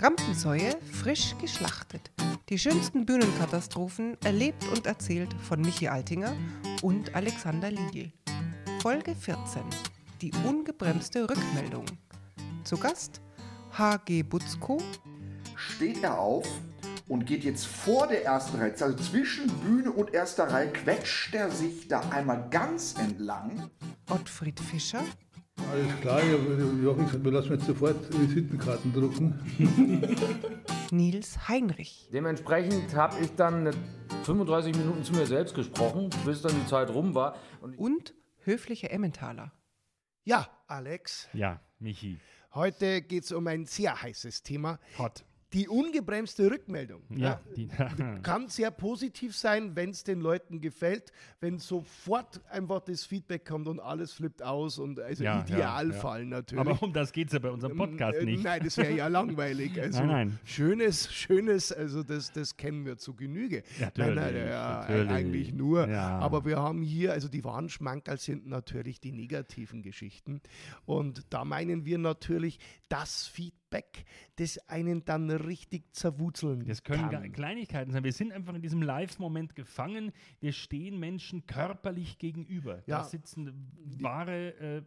Rampensäue frisch geschlachtet. Die schönsten Bühnenkatastrophen erlebt und erzählt von Michi Altinger und Alexander Liedl. Folge 14. Die ungebremste Rückmeldung. Zu Gast H.G. Butzko. Steht er auf und geht jetzt vor der ersten Reihe, also zwischen Bühne und erster Reihe, quetscht er sich da einmal ganz entlang. Ottfried Fischer. Alles klar, Jochen wir lassen jetzt sofort Visitenkarten drucken. Nils Heinrich. Dementsprechend habe ich dann 35 Minuten zu mir selbst gesprochen, bis dann die Zeit rum war. Und, und höfliche Emmentaler. Ja, Alex. Ja, Michi. Heute geht es um ein sehr heißes Thema. Hot. Die ungebremste Rückmeldung ja, Die, kann sehr positiv sein, wenn es den Leuten gefällt, wenn sofort einfach das Feedback kommt und alles flippt aus und also ja, Idealfall ja, natürlich. Aber um das geht es ja bei unserem Podcast äh, nicht. Nein, das wäre ja langweilig. Also nein, nein. Schönes, schönes, also das, das kennen wir zu Genüge. Natürlich, nein, nein, ja, natürlich. eigentlich nur. Aber wir haben hier, also die wahren Schmankerl sind natürlich die negativen Geschichten. Und da meinen wir natürlich das Feedback, das einen dann richtig zerwutzeln Das können kann. Kleinigkeiten sein. Wir sind einfach in diesem Live-Moment gefangen. Wir stehen Menschen körperlich gegenüber. Ja. Da sitzen wahre, äh,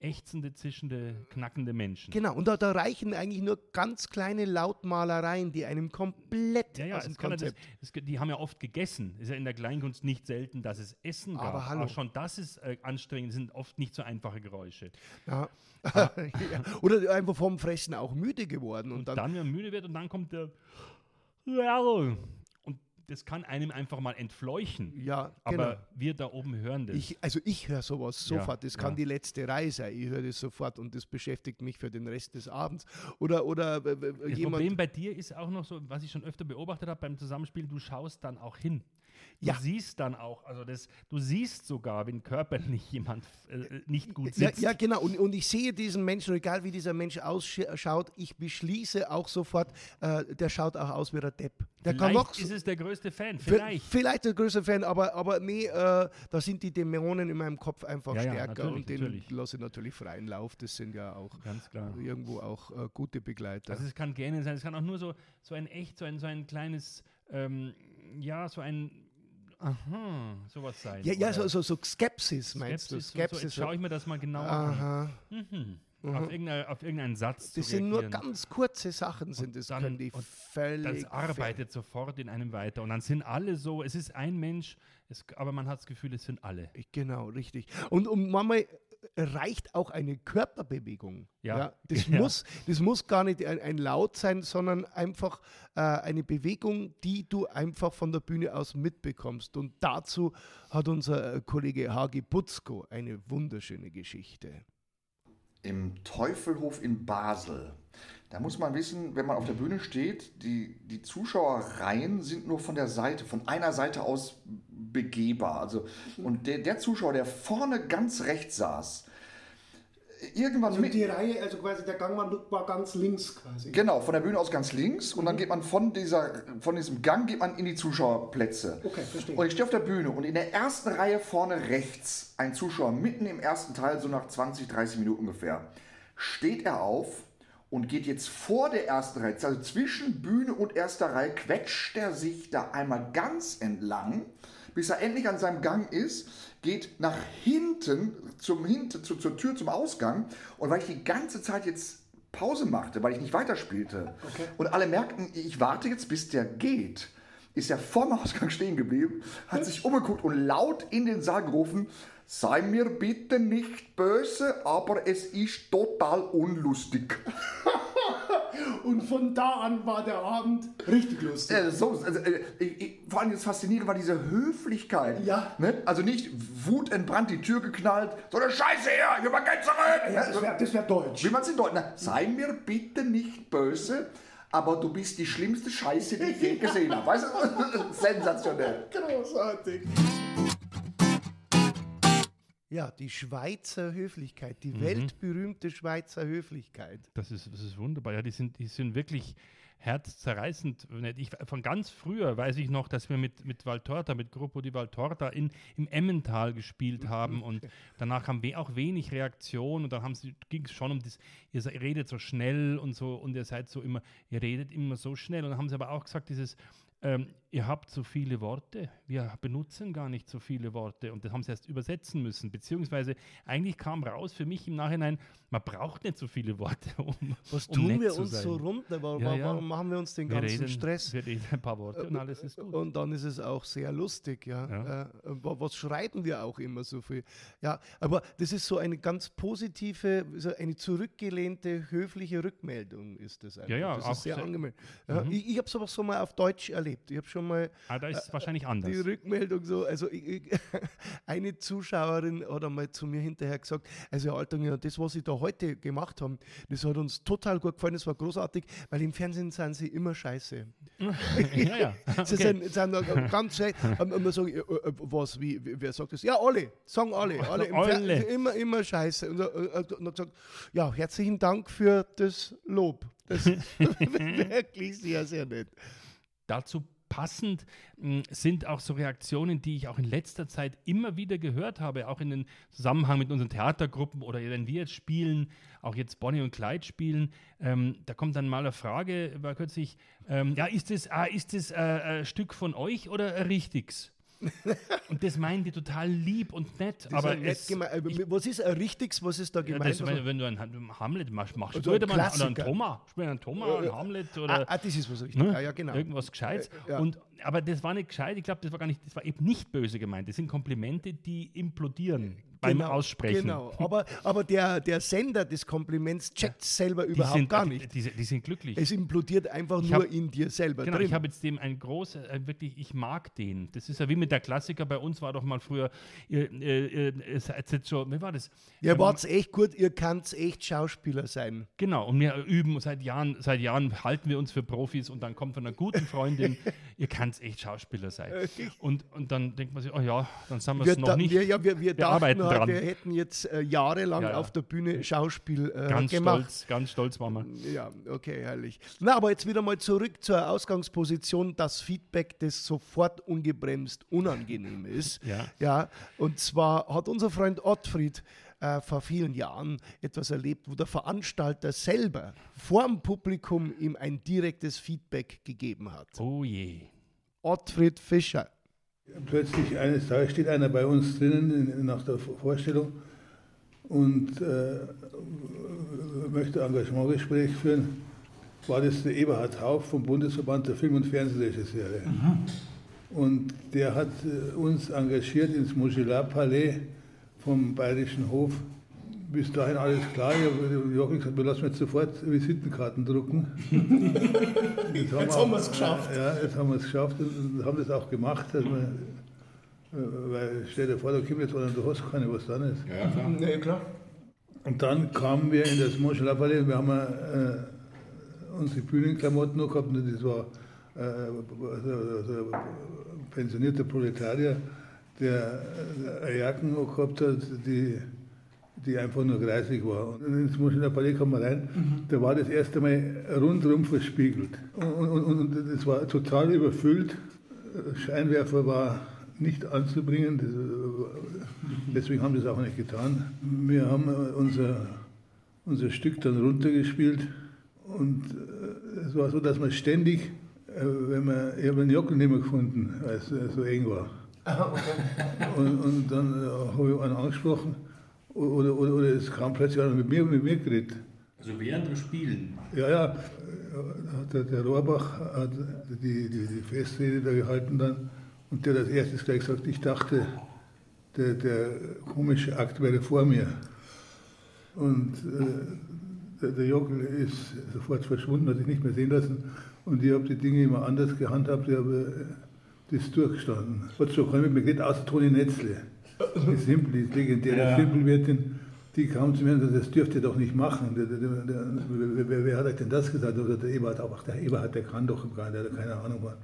ächzende, zischende, knackende Menschen. Genau, und da, da, reichen eigentlich nur ganz kleine Lautmalereien, die einem komplett ja, ja, aus dem Konzept... Das, das, die haben ja oft gegessen. Es ist ja in der Kleinkunst nicht selten, dass es Essen gab. Aber hallo. Aber schon das ist äh, anstrengend, sind oft nicht so einfache Geräusche. Ja. ja. Oder einfach vom Fressen auch müde geworden. Und, und dann, dann, wenn man müde wird und dann kommt der das kann einem einfach mal entfleuchen. Ja, aber genau. wir da oben hören das. Ich, also ich höre sowas sofort. Ja, das kann ja. die letzte Reihe sein. Ich höre das sofort und das beschäftigt mich für den Rest des Abends. Oder, oder das jemand. Problem bei dir ist auch noch so, was ich schon öfter beobachtet habe beim Zusammenspiel, du schaust dann auch hin. Du Ja. siehst dann auch, also das, du siehst sogar, wenn körperlich jemand äh, nicht gut Ja, sitzt. ja, genau. Und, und ich sehe diesen Menschen, egal wie dieser Mensch ausschaut, ich beschließe auch sofort, äh, der schaut auch aus wie der Depp. Der kann Vielleicht noch ist es der größte Fan, Vielleicht. vielleicht. Der größte Fan, aber, aber nee, äh, da sind die Dämonen in meinem Kopf einfach Ja, ja, stärker natürlich, und den lasse ich natürlich freien Lauf. Das sind ja auch Ganz klar. irgendwo auch äh, gute Begleiter. Also es kann gerne sein, es kann auch nur so, so ein echt, so ein, so ein kleines, ähm, ja, so ein, aha, sowas sein. ja, ja so, so, so Skepsis meinst du? Skepsis. Skepsis so, jetzt schaue ich mir das mal genauer an. Aha. Mhm. Auf, irgendein, auf irgendeinen Satz Das sind nur ganz kurze Sachen, sind dann- können die und völlig. Das arbeitet sofort in einem weiter. Und dann sind alle so, es ist ein Mensch, es, aber man hat das Gefühl, es sind alle. Genau, richtig. Und, und manchmal reicht auch eine Körperbewegung. Ja. das, Ja. Muss, das muss gar nicht ein, ein Laut sein, sondern einfach äh, eine Bewegung, die du einfach von der Bühne aus mitbekommst. Und dazu hat unser äh, Kollege Hagi Butzko eine wunderschöne Geschichte. Im Teufelhof in Basel. Da muss man wissen, wenn man auf der Bühne steht, die, die Zuschauerreihen sind nur von der Seite, von einer Seite aus begehbar. Also, und der, der Zuschauer, der vorne ganz rechts saß, irgendwann Also mit, die Reihe, also quasi der Gang war, ganz links quasi. Genau, von der Bühne aus ganz links Mhm. und dann geht man von, dieser, von diesem Gang geht man in die Zuschauerplätze. Okay, verstehe. Und ich stehe auf der Bühne und in der ersten Reihe vorne rechts, ein Zuschauer mitten im ersten Teil, so nach 20, 30 Minuten ungefähr, steht er auf und geht jetzt vor der ersten Reihe, also zwischen Bühne und erster Reihe, quetscht er sich da einmal ganz entlang, bis er endlich an seinem Gang ist, geht nach hinten, zum, hinten zu, zur Tür zum Ausgang und weil ich die ganze Zeit jetzt Pause machte, weil ich nicht weiterspielte und alle merkten, ich warte jetzt, bis der geht, ist er vorm Ausgang stehen geblieben, hat sich umgeguckt und laut in den Saal gerufen, sei mir bitte nicht böse, aber es ist total unlustig. Und von da an war der Abend richtig lustig. Äh, so, also, äh, vor allem das Faszinierende war diese Höflichkeit. Ja. Ne? Also nicht wutentbrannt die Tür geknallt, sondern Scheiße her, ich mal Geld zurück. Ja, das wäre das wär deutsch. Wie man es in Deutsch Na, Sei mir bitte nicht böse, aber du bist die schlimmste Scheiße, die ich je gesehen habe. Weißt du? Sensationell. Großartig. Ja, die Schweizer Höflichkeit, die Mhm. weltberühmte Schweizer Höflichkeit. Das ist, das ist wunderbar. Ja, die sind, die sind wirklich herzzerreißend. Ich, von ganz früher weiß ich noch, dass wir mit, mit Valtorta, mit Gruppo di Valtorta in, im Emmental gespielt haben und danach haben wir auch wenig Reaktion und dann ging es schon um das, ihr redet so schnell und so und ihr seid so immer, ihr redet immer so schnell und dann haben sie aber auch gesagt, dieses ähm, ihr habt so viele Worte, wir benutzen gar nicht so viele Worte und das haben sie erst übersetzen müssen, beziehungsweise eigentlich kam raus für mich im Nachhinein, man braucht nicht so viele Worte, um, Was um tun wir uns sein. so runter? Warum, Ja, ja. warum machen wir uns den wir ganzen reden, Stress? Wir reden ein paar Worte und alles ist gut. Und dann ist es auch sehr lustig, ja. Ja. Äh, wa- was schreiben wir auch immer so viel? Ja, aber das ist so eine ganz positive, so eine zurückgelehnte, höfliche Rückmeldung ist das einfach. Ja, ja, das auch ist sehr sehr- angenehm. Ja, Ich, ich habe sowas so mal auf Deutsch erlebt. Ich habe schon mal Ah, da ist es wahrscheinlich die anders. Rückmeldung so, also ich, ich, eine Zuschauerin hat einmal zu mir hinterher gesagt, also Herr Altinger, das, was Sie da heute gemacht haben, das hat uns total gut gefallen, das war großartig, weil im Fernsehen sind Sie immer scheiße. ja, ja. Sie Okay. sind, sind ganz schlecht. Und und man sagt, äh, äh, was, wie, wer sagt das? Ja, alle, sagen alle. alle im Alle. Fernsehen immer, immer scheiße. Und, äh, äh, und hat gesagt, ja, herzlichen Dank für das Lob. Das ist wirklich sehr, sehr nett. Dazu passend mh, sind auch so Reaktionen, die ich auch in letzter Zeit immer wieder gehört habe, auch in den Zusammenhang mit unseren Theatergruppen oder wenn wir jetzt spielen, auch jetzt Bonnie und Clyde spielen, ähm, da kommt dann mal eine Frage, war kürzlich, ähm, ja, ist das, ah, ist das äh, ein Stück von euch oder ein? Und das meinen die total lieb und nett, Das aber ist ja nett gemeint. Aber was ist ein richtiges, was ist da ja, gemeint? das, wenn, wenn du einen Han- Hamlet machst, machst Also du ein mal, oder einen. Thomas, spiel einen Thomas, einen Hamlet oder ah, ah, das ist was richtig. Ne? Ja, ja, genau. Irgendwas Gescheites. Äh, ja. Und, aber das war nicht gescheit, ich glaube, das war gar nicht, das war eben nicht böse gemeint. Das sind Komplimente, die implodieren beim Genau, Aussprechen. Genau, aber, aber der, der Sender des Kompliments checkt selber Die überhaupt sind, gar die, nicht. Die, die sind glücklich. Es implodiert einfach Ich nur hab- in dir selber Genau, drin. ich habe jetzt dem ein großer, äh, wirklich, ich mag den. Das ist ja wie mit der Klassiker bei uns war doch mal früher, ihr, äh, äh, ihr seid jetzt schon, wie war das? Ihr Ähm, wart's echt gut, ihr könnt echt Schauspieler sein. Genau, und wir üben seit Jahren, seit Jahren halten wir uns für Profis und dann kommt von einer guten Freundin, ihr könnt echt Schauspieler sein. Und, und dann denkt man sich, oh ja, dann sind wir Wir, es noch da, nicht. wir, ja, wir, wir, dachten arbeiten halt, dran. wir hätten jetzt äh, jahrelang Ja, ja. auf der Bühne Schauspiel äh, ganz gemacht. stolz, ganz stolz waren wir. Ja, okay, herrlich. Na, aber jetzt wieder mal zurück zur Ausgangsposition, das Feedback, das sofort ungebremst unangenehm ist. Ja. ja und zwar hat unser Freund Ottfried äh, vor vielen Jahren etwas erlebt, wo der Veranstalter selber vor dem Publikum ihm ein direktes Feedback gegeben hat. Oh je. Ottfried Fischer. Plötzlich eines Tages steht einer bei uns drinnen in, nach der Vorstellung und äh, möchte Engagementgespräch führen. War das der Eberhard Hauf vom Bundesverband der Film- und Fernsehregisseure. Und der hat äh, uns engagiert ins Modular-Palais vom Bayerischen Hof. Bis dahin alles klar. Ich habe Joachim gesagt, wir lassen jetzt sofort Visitenkarten drucken. Jetzt haben wir es geschafft. Ja, jetzt haben wir es geschafft und haben das auch gemacht. Dass wir, äh, weil stell dir vor, da kommt jetzt einer du hast keine, was dann ist. Ja, klar. Und dann kamen wir in das Moschala Palais. Wir haben äh, unsere Bühnenklamotten noch gehabt. Und das war äh, also, also, ein pensionierter Proletarier, der äh, eine Jacken noch gehabt hat, die, die einfach nur greisig war. Und ins Moschala Palais kam man rein. Da war das erste Mal rundherum verspiegelt. Und, und, und das war total überfüllt. Scheinwerfer war nicht anzubringen. Äh, deswegen haben wir das auch nicht getan. Wir haben äh, unser, unser Stück dann runtergespielt und äh, es war so, dass man ständig, wenn man, ich habe einen Jockel nicht mehr gefunden, weil es so eng war. Und, und dann habe ich einen angesprochen oder, oder, oder es kam plötzlich einer mit mir, mit mir geredet. Also während dem Spielen. Ja, ja, der, der Rohrbach hat die, die, die Festrede da gehalten dann und der hat als erstes gleich gesagt, ich dachte, der, der komische Akt wäre vor mir. Und äh, der, der Jockel ist sofort verschwunden, hat sich nicht mehr sehen lassen und ich habe die Dinge immer anders gehandhabt, ich habe äh, das durchgestanden. Hat schon keiner mit mir geredet, außer Toni Netzle. Die Simpel, die legendäre Ja. Simpelwirtin, die kam zu mir und sagte, das dürft ihr doch nicht machen. Der, der, der, wer, wer, hat euch denn das gesagt? Oder der Eberhard, ach, der Eberhard, der kann doch gar nicht, der hat keine Ahnung. Was.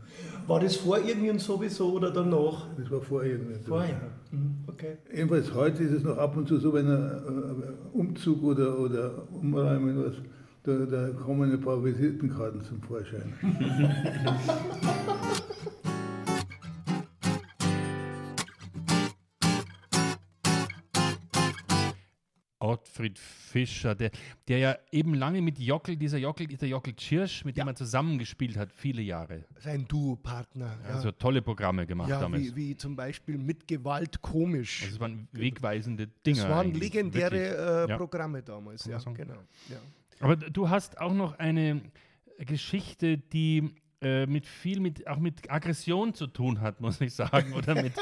War das vor irgend sowieso oder danach? Das war vorher irgendwie. Vorher. Mhm. Okay. Jedenfalls heute ist es noch ab und zu so, wenn ein äh, Umzug oder, oder Umräumen was, da, da kommen ein paar Visitenkarten zum Vorschein. Ottfried Fischer, der, der ja eben lange mit Jockel, dieser Jockel, dieser Jockel Tschirsch, mit dem er zusammengespielt hat, viele Jahre. Sein Duopartner. Ja. Also tolle Programme gemacht ja, damals. wie, wie zum Beispiel mit Gewalt komisch. Also es waren wegweisende Dinge. das waren legendäre äh, Ja. Programme damals. Ja, genau. Ja. Aber du hast auch noch eine Geschichte, die äh, mit viel, mit, auch mit Aggression zu tun hat, muss ich sagen, oder mit,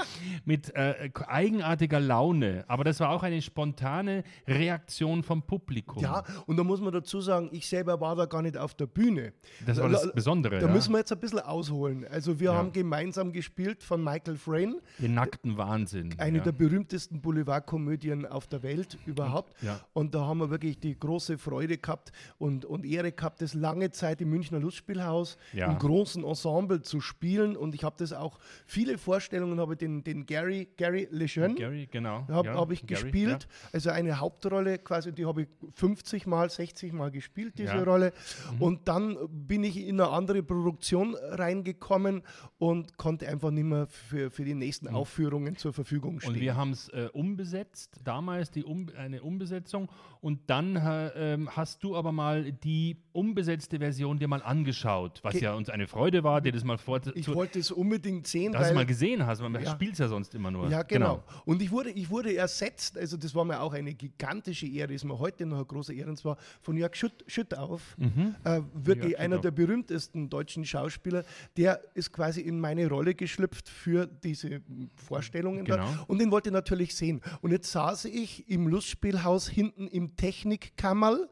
mit äh, eigenartiger Laune. Aber das war auch eine spontane Reaktion vom Publikum. ja, und da muss man dazu sagen, ich selber war da gar nicht auf der Bühne. Das war das Besondere. Da ja. müssen wir jetzt ein bisschen ausholen. Also wir Ja. haben gemeinsam gespielt von Michael Frayn, Den nackten Wahnsinn. eine ja. der berühmtesten Boulevardkomödien auf der Welt überhaupt. Ja. Und da haben wir wirklich die große Freude gehabt und, und Ehre gehabt, das lange Zeit im Münchner Lustspielhaus Ja. Großen Ensemble zu spielen. Und ich habe das auch, viele Vorstellungen habe den, den Gary, Gary Lejeune, Gary, genau. habe ja, hab ich Gary, gespielt. Also eine Hauptrolle quasi, die habe ich 50 Mal, 60 Mal gespielt, diese Ja. Mhm. Rolle. Und dann bin ich in eine andere Produktion reingekommen und konnte einfach nicht mehr für, für die nächsten Aufführungen zur Verfügung Ja. stehen. Und wir haben es äh, umbesetzt, damals die um, eine Umbesetzung. Und dann äh, ähm, hast du aber mal die umbesetzte Version dir mal angeschaut, was Ge- ja uns eine Freude war, dir das mal vor ich zu, wollte es unbedingt sehen, dass du mal gesehen hast. Man Ja. spielt es ja sonst immer nur. Ja, genau. Und ich wurde, ich wurde ersetzt, also das war mir auch eine gigantische Ehre, ist mir heute noch eine große Ehre, und zwar von Jörg Schütt, Schüttauf, äh, wirklich Jörg einer Schüttauf. der berühmtesten deutschen Schauspieler, der ist quasi in meine Rolle geschlüpft für diese Vorstellungen. Genau. Da. Und den wollte ich natürlich sehen. Und jetzt saß ich im Lustspielhaus hinten im Technikkammerl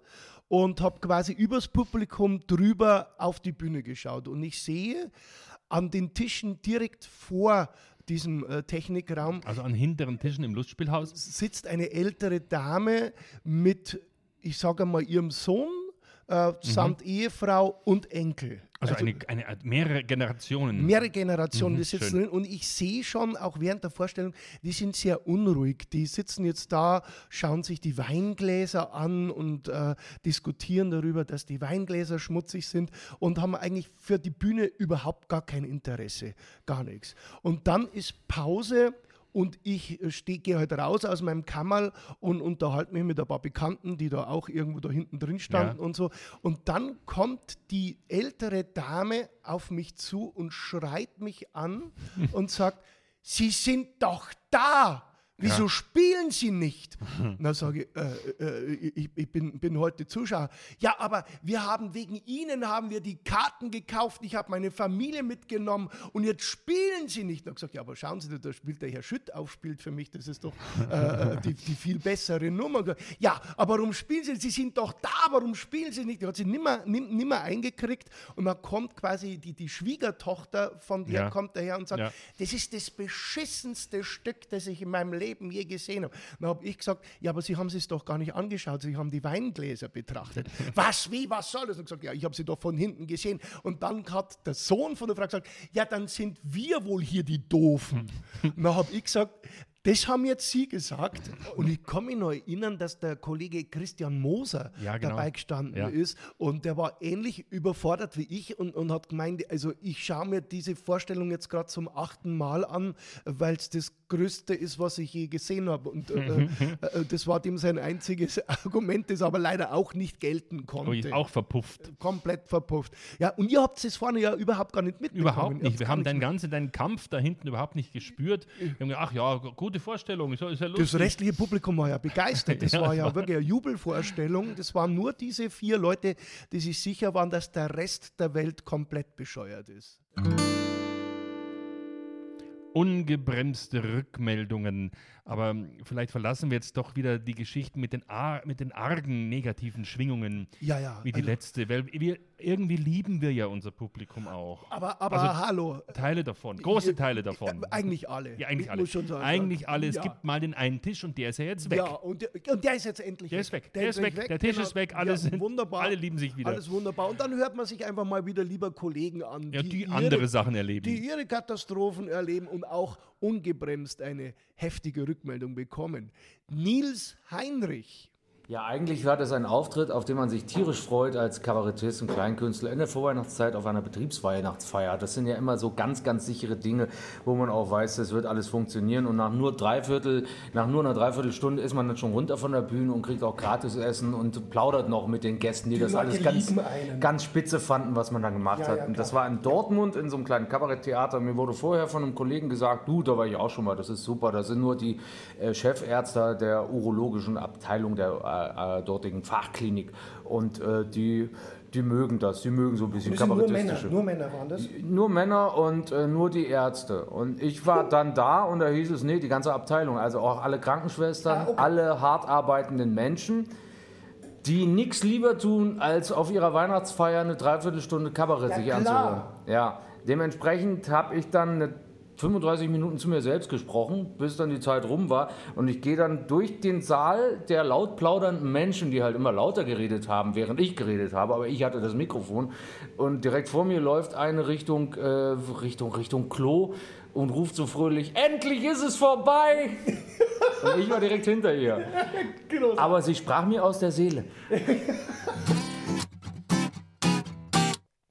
und habe quasi übers Publikum drüber auf die Bühne geschaut. Und ich sehe an den Tischen direkt vor diesem äh, Technikraum Also an hinteren Tischen im Lustspielhaus. sitzt eine ältere Dame mit, ich sage mal, ihrem Sohn äh, samt Ehefrau und Enkel. Also, eine, eine, mehrere Generationen. Mehrere Generationen, Mhm, die sitzen schön. drin und ich sehe schon, auch während der Vorstellung, die sind sehr unruhig. Die sitzen jetzt da, schauen sich die Weingläser an und äh, diskutieren darüber, dass die Weingläser schmutzig sind und haben eigentlich für die Bühne überhaupt gar kein Interesse, gar nichts. Und dann ist Pause. Und ich äh, gehe halt raus aus meinem Kammerl und unterhalte mich mit ein paar Bekannten, die da auch irgendwo da hinten drin standen Ja. und so. Und dann kommt die ältere Dame auf mich zu und schreit mich an und sagt, Sie sind doch da. Wieso spielen Sie nicht? Na sage ich, äh, äh, ich, ich bin, bin heute Zuschauer. Ja, aber wir haben wegen Ihnen haben wir die Karten gekauft. Ich habe meine Familie mitgenommen und jetzt spielen Sie nicht. Na gesagt, ja, aber schauen Sie, da spielt der Herr Schütt auf, spielt für mich. Das ist doch äh, die, die viel bessere Nummer. Ja, aber warum spielen Sie? Sie sind doch da. Warum spielen Sie nicht? Die hat sie nimmer, nimm- nimmer eingekriegt und dann kommt quasi die, die Schwiegertochter von der Ja. kommt daher und sagt, Ja. das ist das beschissenste Stück, das ich in meinem Leben je gesehen habe. Dann habe ich gesagt, ja, aber Sie haben es doch gar nicht angeschaut, Sie haben die Weingläser betrachtet. was, wie, was soll das? Und gesagt, ja, ich habe sie doch von hinten gesehen. Und dann hat der Sohn von der Frau gesagt, ja, dann sind wir wohl hier die Doofen. Und dann habe ich gesagt, das haben jetzt Sie gesagt. Und ich kann mich noch erinnern, dass der Kollege Christian Moser Ja, genau. dabei gestanden Ja. ist. Und der war ähnlich überfordert wie ich und, und hat gemeint, also ich schaue mir diese Vorstellung jetzt gerade zum achten Mal an, weil es das Größte ist, was ich je gesehen habe. Und äh, äh, das war dem sein einziges Argument, das aber leider auch nicht gelten konnte. Auch verpufft. Komplett verpufft. Ja, und ihr habt es vorne ja überhaupt gar nicht mitbekommen. Überhaupt nicht. Wir haben deinen ganzen deinen Kampf da hinten überhaupt nicht gespürt. Wir haben gedacht, ach ja, gute Vorstellung, ist ist ja. Das restliche Publikum war ja begeistert. Das Ja, war ja war- wirklich eine Jubelvorstellung. Das waren nur diese vier Leute, die sich sicher waren, dass der Rest der Welt komplett bescheuert ist. ungebremste Rückmeldungen. Aber vielleicht verlassen wir jetzt doch wieder die Geschichten mit den, ar mit den argen negativen Schwingungen Ja, ja. wie die also- letzte. Weil wir, irgendwie lieben wir ja unser Publikum auch. Aber, aber Also, hallo. Teile davon, große Teile davon. Äh, Eigentlich alle. Ja, eigentlich Ich alle. muss schon sagen, eigentlich alle. Es ja. gibt mal den einen Tisch und der ist ja jetzt weg. Ja, und der, und der ist jetzt endlich Der ist weg. Der ist weg. Der Tisch ist weg. Alle sind- wunderbar. alle lieben sich wieder. Alles wunderbar. Und dann hört man sich einfach mal wieder lieber Kollegen an, Ja, die ihre- andere Sachen erleben. die ihre Katastrophen erleben und auch ungebremst eine heftige Rückmeldung bekommen. Nils Heinrich. Ja, eigentlich war das ein Auftritt, auf den man sich tierisch freut als Kabarettist und Kleinkünstler in der Vorweihnachtszeit auf einer Betriebsweihnachtsfeier. Das sind ja immer so ganz, ganz sichere Dinge, wo man auch weiß, das wird alles funktionieren. Und nach nur dreiviertel, nach nur einer Dreiviertelstunde ist man dann schon runter von der Bühne und kriegt auch gratis Essen und plaudert noch mit den Gästen, die, das Leute alles ganz, einen. ganz spitze fanden, was man da gemacht Ja, hat. ja, und das war in Dortmund in so einem kleinen Kabaretttheater. Mir wurde vorher von einem Kollegen gesagt, du, da war ich auch schon mal, das ist super. Da sind nur die äh, Chefärzte der urologischen Abteilung der äh, äh, dortigen Fachklinik und äh, die, die mögen das, die mögen so ein bisschen sind nur Männer, kabarettistische. nur Männer waren das. Nur Männer und äh, nur die Ärzte. Und ich war dann da und da hieß es, nee, die ganze Abteilung, also auch alle Krankenschwestern, Ah, okay. alle hart arbeitenden Menschen, die nichts lieber tun, als auf ihrer Weihnachtsfeier eine Dreiviertelstunde Kabarett Ja, sich anzuhören. Ja, dementsprechend habe ich dann eine 35 Minuten zu mir selbst gesprochen, bis dann die Zeit rum war. Und ich gehe dann durch den Saal der laut plaudernden Menschen, die halt immer lauter geredet haben, während ich geredet habe, aber ich hatte das Mikrofon. Und direkt vor mir läuft eine Richtung, äh, Richtung, Richtung Klo und ruft so fröhlich, endlich ist es vorbei! und ich war direkt hinter ihr. Aber sie sprach mir aus der Seele.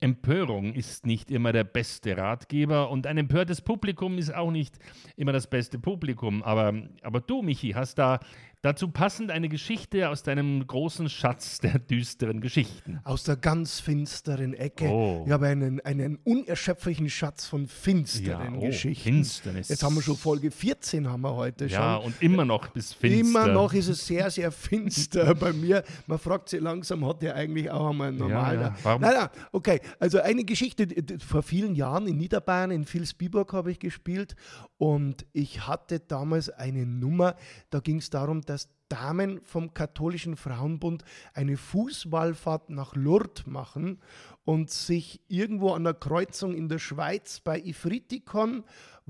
Empörung ist nicht immer der beste Ratgeber und ein empörtes Publikum ist auch nicht immer das beste Publikum. Aber, aber du, Michi, hast da dazu passend eine Geschichte aus deinem großen Schatz der düsteren Geschichten. Aus der ganz finsteren Ecke. Oh. Ich habe einen, einen unerschöpflichen Schatz von finsteren Ja, oh, Geschichten. Finsternis. Jetzt haben wir schon Folge 14 haben wir heute Ja, schon. und immer noch bis finster. Immer noch ist es sehr, sehr finster bei mir. Man fragt sich langsam, hat der eigentlich auch einmal einen normalen. ja. Warum- Nein, nein, okay. Also eine Geschichte, vor vielen Jahren in Niederbayern, in Vilsbiburg habe ich gespielt und ich hatte damals eine Nummer, da ging es darum, dass Damen vom katholischen Frauenbund eine Fußballfahrt nach Lourdes machen und sich irgendwo an der Kreuzung in der Schweiz bei Ifritikon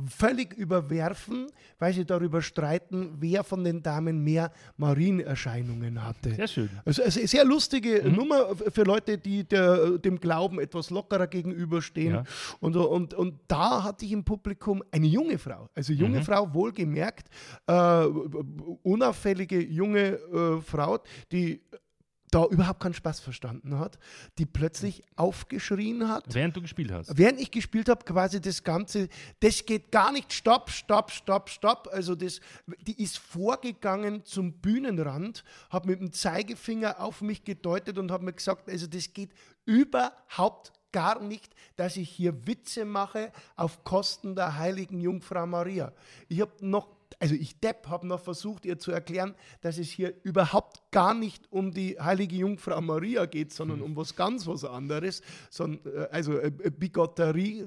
völlig überwerfen, weil sie darüber streiten, wer von den Damen mehr Marienerscheinungen hatte. Sehr schön. Also eine sehr lustige Nummer für Leute, die der, dem Glauben etwas lockerer gegenüberstehen. Ja. Und, und, und da hatte ich im Publikum eine junge Frau, also junge Frau, wohlgemerkt, äh, unauffällige junge äh, Frau, die da überhaupt keinen Spaß verstanden hat, die plötzlich aufgeschrien hat. Während du gespielt hast. Während ich gespielt habe, quasi das Ganze, das geht gar nicht, stopp, stopp, stopp, stopp. Also das, die ist vorgegangen zum Bühnenrand, hat mit dem Zeigefinger auf mich gedeutet und hat mir gesagt, also das geht überhaupt gar nicht, dass ich hier Witze mache auf Kosten der heiligen Jungfrau Maria. Ich habe noch also ich Depp habe noch versucht, ihr zu erklären, dass es hier überhaupt gar nicht um die heilige Jungfrau Maria geht, sondern um was ganz was anderes. Äh, also äh, äh, Bigotterie,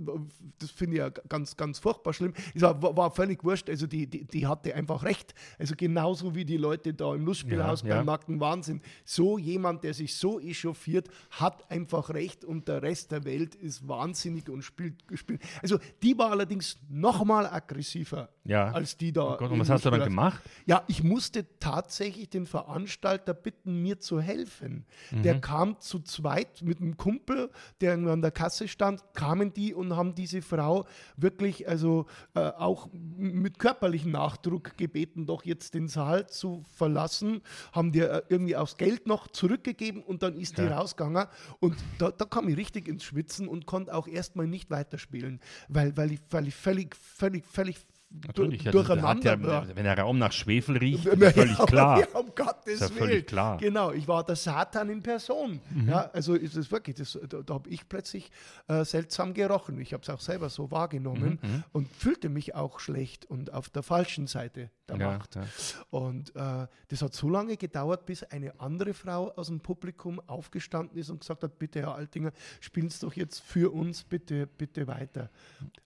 das finde ich ja ganz, ganz furchtbar schlimm. Es war, war- war völlig wurscht, also die, die, die hatte einfach recht. Also genauso wie die Leute da im Lustspielhaus Ja, beim ja. nackten Wahnsinn. So jemand, der sich so echauffiert, hat einfach recht und der Rest der Welt ist wahnsinnig und spielt, spielt. Also die war allerdings noch mal aggressiver Ja. als die da. Oh Gott, und was hast du dann gemacht? Ja, ich musste tatsächlich den Veranstalter bitten, mir zu helfen. Mhm. Der kam zu zweit mit einem Kumpel, der an der Kasse stand, kamen die und haben diese Frau wirklich, also äh, auch mit körperlichem Nachdruck gebeten, doch jetzt den Saal zu verlassen, haben dir äh, irgendwie aufs Geld noch zurückgegeben und dann ist die Ja. rausgegangen und da, da kam ich richtig ins Schwitzen und konnte auch erstmal nicht weiterspielen, weil, weil, ich, weil ich völlig, völlig, völlig Natürlich, du- ja, der durcheinander ja, wenn der Raum nach Schwefel riecht, ist völlig Ja, klar. Ja, um Gottes Ist ja völlig Willen. klar. Mhm. Genau, ich war der Satan in Person. Ja, also ist es wirklich, das, da, da habe ich plötzlich äh, seltsam gerochen. Ich habe es auch selber so wahrgenommen Mhm, und fühlte mich auch schlecht und auf der falschen Seite der Ja, Macht. Und äh, das hat so lange gedauert, bis eine andere Frau aus dem Publikum aufgestanden ist und gesagt hat, bitte Herr Altinger, spielen Sie doch jetzt für uns bitte, bitte weiter.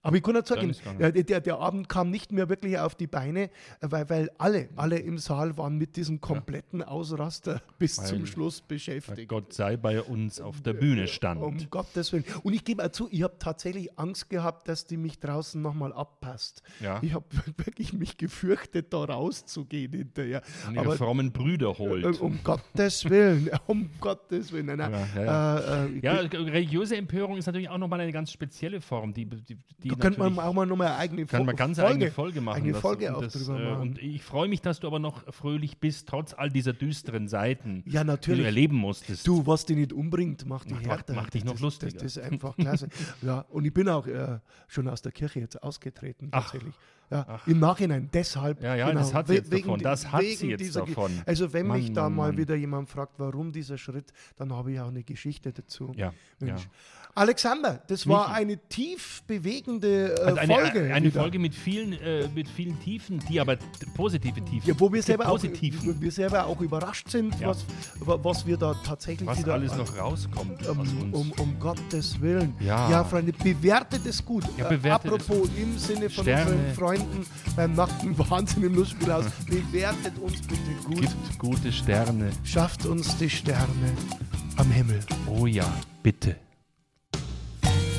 Aber ich kann nicht sagen, ja, der, der Abend kam nicht bricht mir wirklich auf die Beine, äh, weil, weil alle, alle im Saal waren mit diesem kompletten Ausraster bis Weil- zum Schluss beschäftigt. Gott sei bei uns auf der Bühne stand. Um Gottes Willen. Und ich gebe auch zu, ich habe tatsächlich Angst gehabt, dass die mich draußen nochmal abpasst. Ja. Ich habe wirklich mich gefürchtet, da rauszugehen hinterher. Und ihre frommen Brüder holt. äh, um Gottes Willen, um Gottes Willen. Nein, nein. Ja, ja, Äh, äh, Ja, bin- religiöse Empörung ist natürlich auch nochmal eine ganz spezielle Form, die, die, die da könnte man auch mal nochmal eine eigene kann man ganz eigene Folge machen. Eine Folge und auch das, drüber äh, machen. Und ich freue mich, dass du aber noch fröhlich bist, trotz all dieser düsteren Seiten, Ja, die du erleben musstest. Du, was dich nicht umbringt, macht dich Macht- härter. macht dich noch das, lustiger. Das, das ist einfach klasse. ja, und ich bin auch äh, schon aus der Kirche jetzt ausgetreten, Ach. tatsächlich. Ja, Im Nachhinein, deshalb. genau, Ja, ja, das hat sie jetzt davon, das hat sie wegen jetzt Ge- davon. Also wenn Mann, mich da Mann, mal Mann. wieder jemand fragt, warum dieser Schritt, dann habe ich auch eine Geschichte dazu. Ja, Mensch. ja. Alexander, das war Michi. eine tief bewegende äh, Also eine, Folge. eine wieder. Folge mit vielen, äh, mit vielen Tiefen, die aber positive Tiefen. Ja, wo wir selber, auch, wo wir selber auch überrascht sind, Ja. was, wa- was wir da tatsächlich was wieder alles noch rauskommt aus Um, uns. um, um Gottes Willen. Ja. Freunde, bewertet es gut. Ja, bewertet es apropos im Sinne von Sterne. unseren Freunden beim nackten Wahnsinn im Lustspielhaus, bewertet uns bitte gut. Gibt gute Sterne. Schafft uns die Sterne am Himmel. Oh ja, bitte.